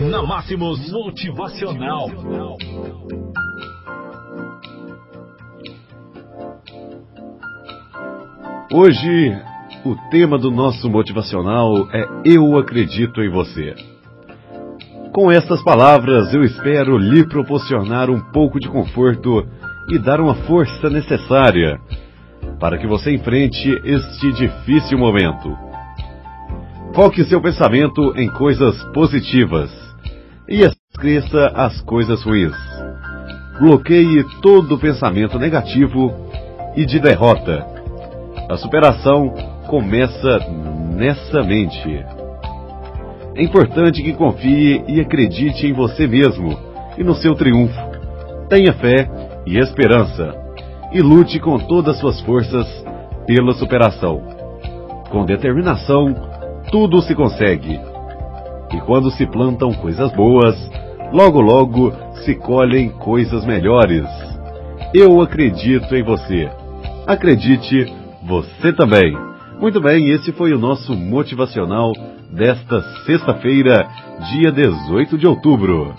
na Máximos Motivacional. Hoje, o tema do nosso motivacional é Eu Acredito em Você. Com estas palavras, eu espero lhe proporcionar um pouco de conforto e dar uma força necessária para que você enfrente este difícil momento. Foque seu pensamento em coisas positivas e esqueça as coisas ruins. Bloqueie todo pensamento negativo e de derrota. A superação começa nessa mente. É importante que confie e acredite em você mesmo e no seu triunfo. Tenha fé e esperança e lute com todas as suas forças pela superação. Com determinação, tudo se consegue. E quando se plantam coisas boas, logo logo se colhem coisas melhores. Eu acredito em você. Acredite você também. Muito bem, esse foi o nosso motivacional desta sexta-feira, dia 18 de outubro.